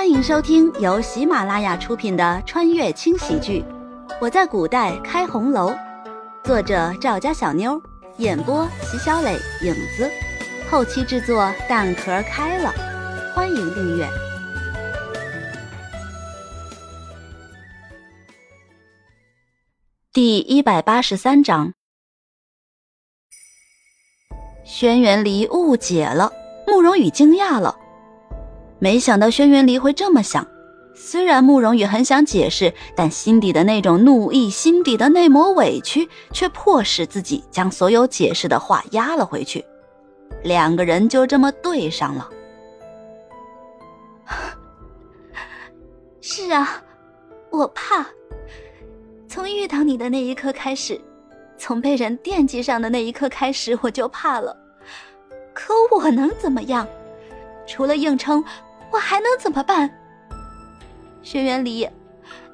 欢迎收听由喜马拉雅出品的穿越轻喜剧《我在古代开红楼》，作者赵家小妞，演播席小磊、影子，后期制作蛋壳开了。欢迎订阅第一百八十三章。轩辕离误解了，慕容羽惊讶了。没想到轩辕离会这么想，虽然慕容羽很想解释，但心底的那种怒意，心底的那抹委屈，却迫使自己将所有解释的话压了回去。两个人就这么对上了。是啊，我怕。从遇到你的那一刻开始，从被人惦记上的那一刻开始，我就怕了。可我能怎么样？除了硬撑。我还能怎么办？轩辕离，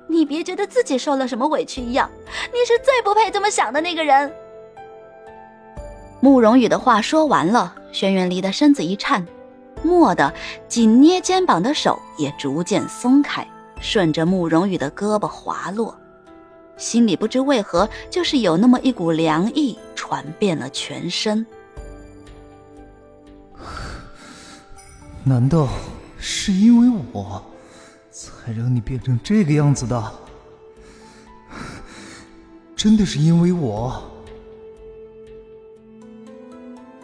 你别觉得自己受了什么委屈一样，你是最不配这么想的那个人。慕容羽的话说完了，轩辕离的身子一颤，蓦地紧捏肩膀的手也逐渐松开，顺着慕容羽的胳膊滑落，心里不知为何就是有那么一股凉意传遍了全身。难道？是因为我，才让你变成这个样子的。真的是因为我。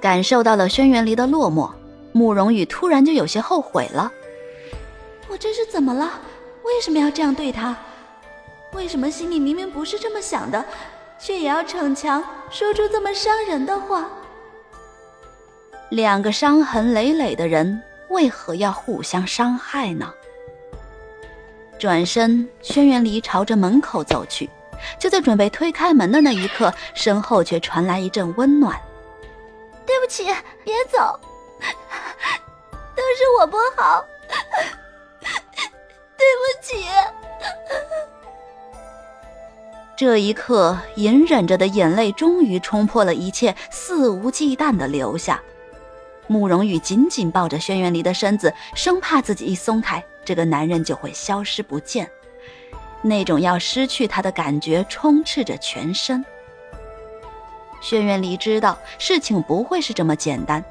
感受到了轩辕离的落寞，慕容羽突然就有些后悔了。我这是怎么了？为什么要这样对他？为什么心里明明不是这么想的，却也要逞强说出这么伤人的话？两个伤痕累累的人。为何要互相伤害呢？转身，轩辕离朝着门口走去。就在准备推开门的那一刻，身后却传来一阵温暖。对不起，别走，都是我不好，对不起。这一刻，隐忍着的眼泪终于冲破了一切，肆无忌惮的流下。慕容羽紧紧抱着轩辕离的身子，生怕自己一松开，这个男人就会消失不见。那种要失去他的感觉充斥着全身。轩辕离知道事情不会是这么简单，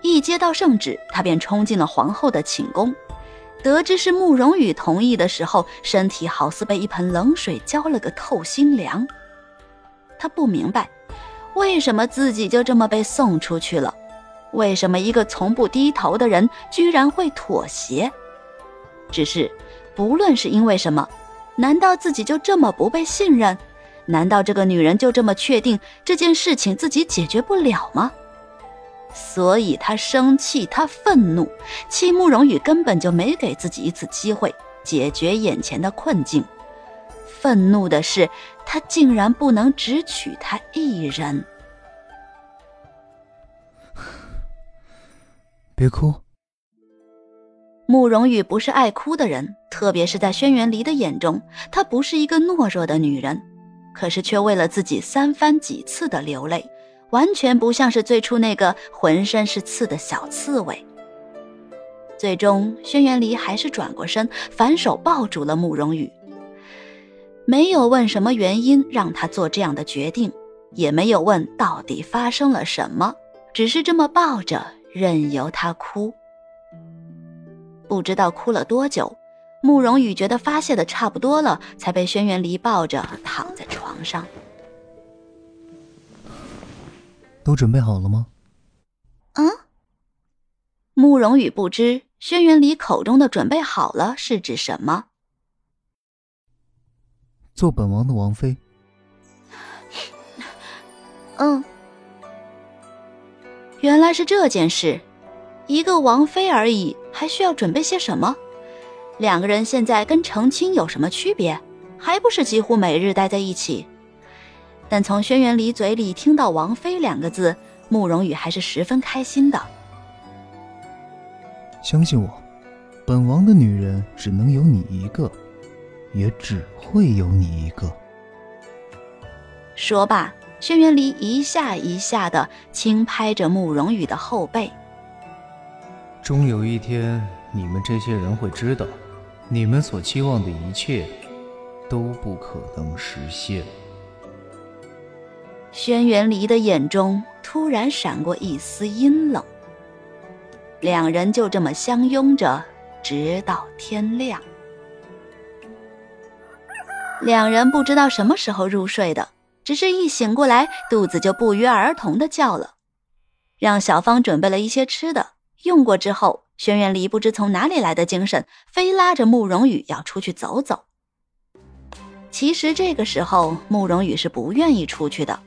一接到圣旨，他便冲进了皇后的寝宫。得知是慕容羽同意的时候，身体好似被一盆冷水浇了个透心凉。他不明白，为什么自己就这么被送出去了。为什么一个从不低头的人居然会妥协？只是，不论是因为什么，难道自己就这么不被信任？难道这个女人就这么确定这件事情自己解决不了吗？所以他生气，他愤怒，气慕容羽根本就没给自己一次机会解决眼前的困境。愤怒的是，他竟然不能只娶她一人。别哭。慕容羽不是爱哭的人，特别是在轩辕离的眼中，她不是一个懦弱的女人，可是却为了自己三番几次的流泪，完全不像是最初那个浑身是刺的小刺猬。最终，轩辕离还是转过身，反手抱住了慕容羽，没有问什么原因让他做这样的决定，也没有问到底发生了什么，只是这么抱着。任由他哭，不知道哭了多久，慕容羽觉得发泄的差不多了，才被轩辕离抱着躺在床上。都准备好了吗？嗯。慕容羽不知轩辕离口中的“准备好了”是指什么。做本王的王妃。嗯。原来是这件事，一个王妃而已，还需要准备些什么？两个人现在跟成亲有什么区别？还不是几乎每日待在一起？但从轩辕离嘴里听到“王妃”两个字，慕容羽还是十分开心的。相信我，本王的女人只能有你一个，也只会有你一个。说罢。轩辕离一下一下的轻拍着慕容羽的后背。终有一天，你们这些人会知道，你们所期望的一切都不可能实现。轩辕离的眼中突然闪过一丝阴冷。两人就这么相拥着，直到天亮。两人不知道什么时候入睡的，只是一醒过来，肚子就不约而同的叫了。让小芳准备了一些吃的，用过之后，轩辕离不知从哪里来的精神，非拉着慕容羽要出去走走。其实这个时候，慕容羽是不愿意出去的，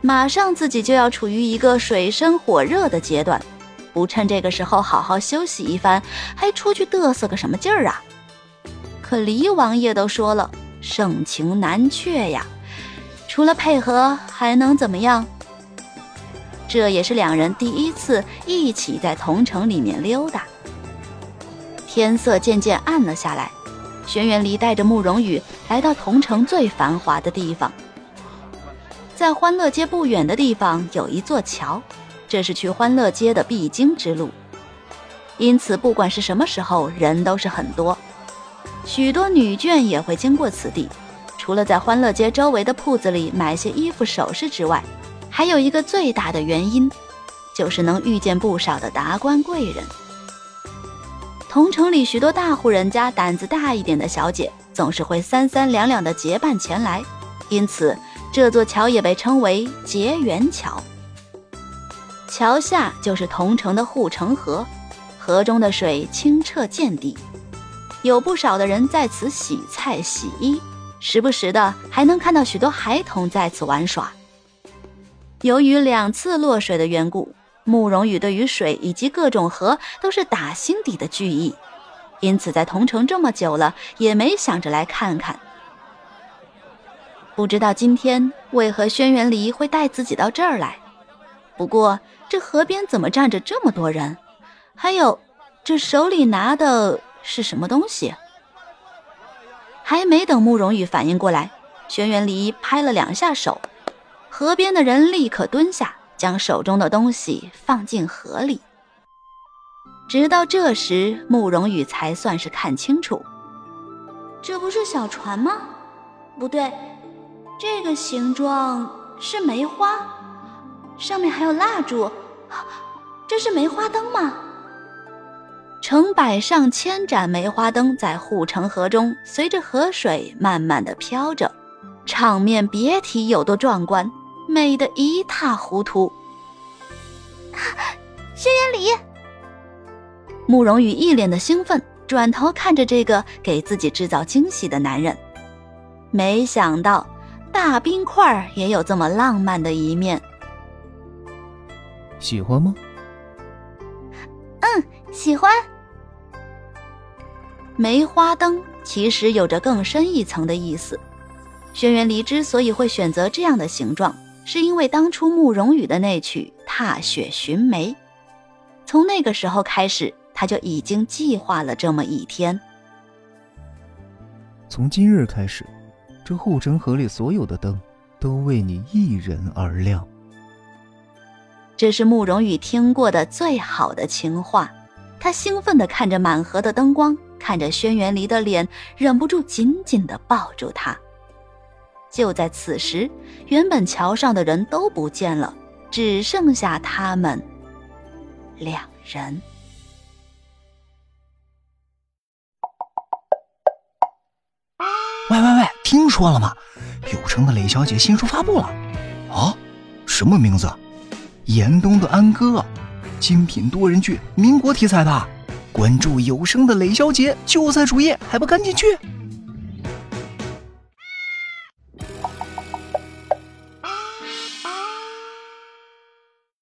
马上自己就要处于一个水深火热的阶段。不趁这个时候好好休息一番，还出去嘚瑟个什么劲儿啊？可离王爷都说了，盛情难却呀，除了配合还能怎么样？这也是两人第一次一起在同城里面溜达。天色渐渐暗了下来，轩辕离带着慕容羽来到同城最繁华的地方，在欢乐街不远的地方有一座桥。这是去欢乐街的必经之路，因此不管是什么时候，人都是很多。许多女眷也会经过此地。除了在欢乐街周围的铺子里买些衣服首饰之外，还有一个最大的原因，就是能遇见不少的达官贵人。同城里许多大户人家胆子大一点的小姐，总是会三三两两的结伴前来，因此这座桥也被称为结缘桥。桥下就是同城的护城河，河中的水清澈见底，有不少的人在此洗菜洗衣，时不时的还能看到许多孩童在此玩耍。由于两次落水的缘故，慕容羽对于水以及各种河都是打心底的惧意，因此在同城这么久了，也没想着来看看。不知道今天为何轩辕离会带自己到这儿来，不过。这河边怎么站着这么多人？还有，这手里拿的是什么东西？还没等慕容羽反应过来，轩辕离拍了两下手，河边的人立刻蹲下，将手中的东西放进河里。直到这时，慕容羽才算是看清楚，这不是小船吗？不对，这个形状是梅花，上面还有蜡烛。这是梅花灯吗？成百上千盏梅花灯在护城河中随着河水慢慢的飘着，场面别提有多壮观，美得一塌糊涂。轩辕离，慕容羽一脸的兴奋，转头看着这个给自己制造惊喜的男人，没想到大冰块也有这么浪漫的一面。喜欢吗？嗯，喜欢。梅花灯其实有着更深一层的意思。轩辕离之所以会选择这样的形状，是因为当初慕容羽的那曲《踏雪寻梅》。从那个时候开始，他就已经计划了这么一天。从今日开始，这护城河里所有的灯，都为你一人而亮。这是慕容羽听过的最好的情话，他兴奋地看着满河的灯光，看着轩辕离的脸，忍不住紧紧地抱住他。就在此时，原本桥上的人都不见了，只剩下他们两人。喂喂喂，听说了吗？有声的雷小姐新书发布了。啊？什么名字？严冬的安哥，精品多人剧，民国题材的。关注有声的雷小姐就在主页，还不赶紧去！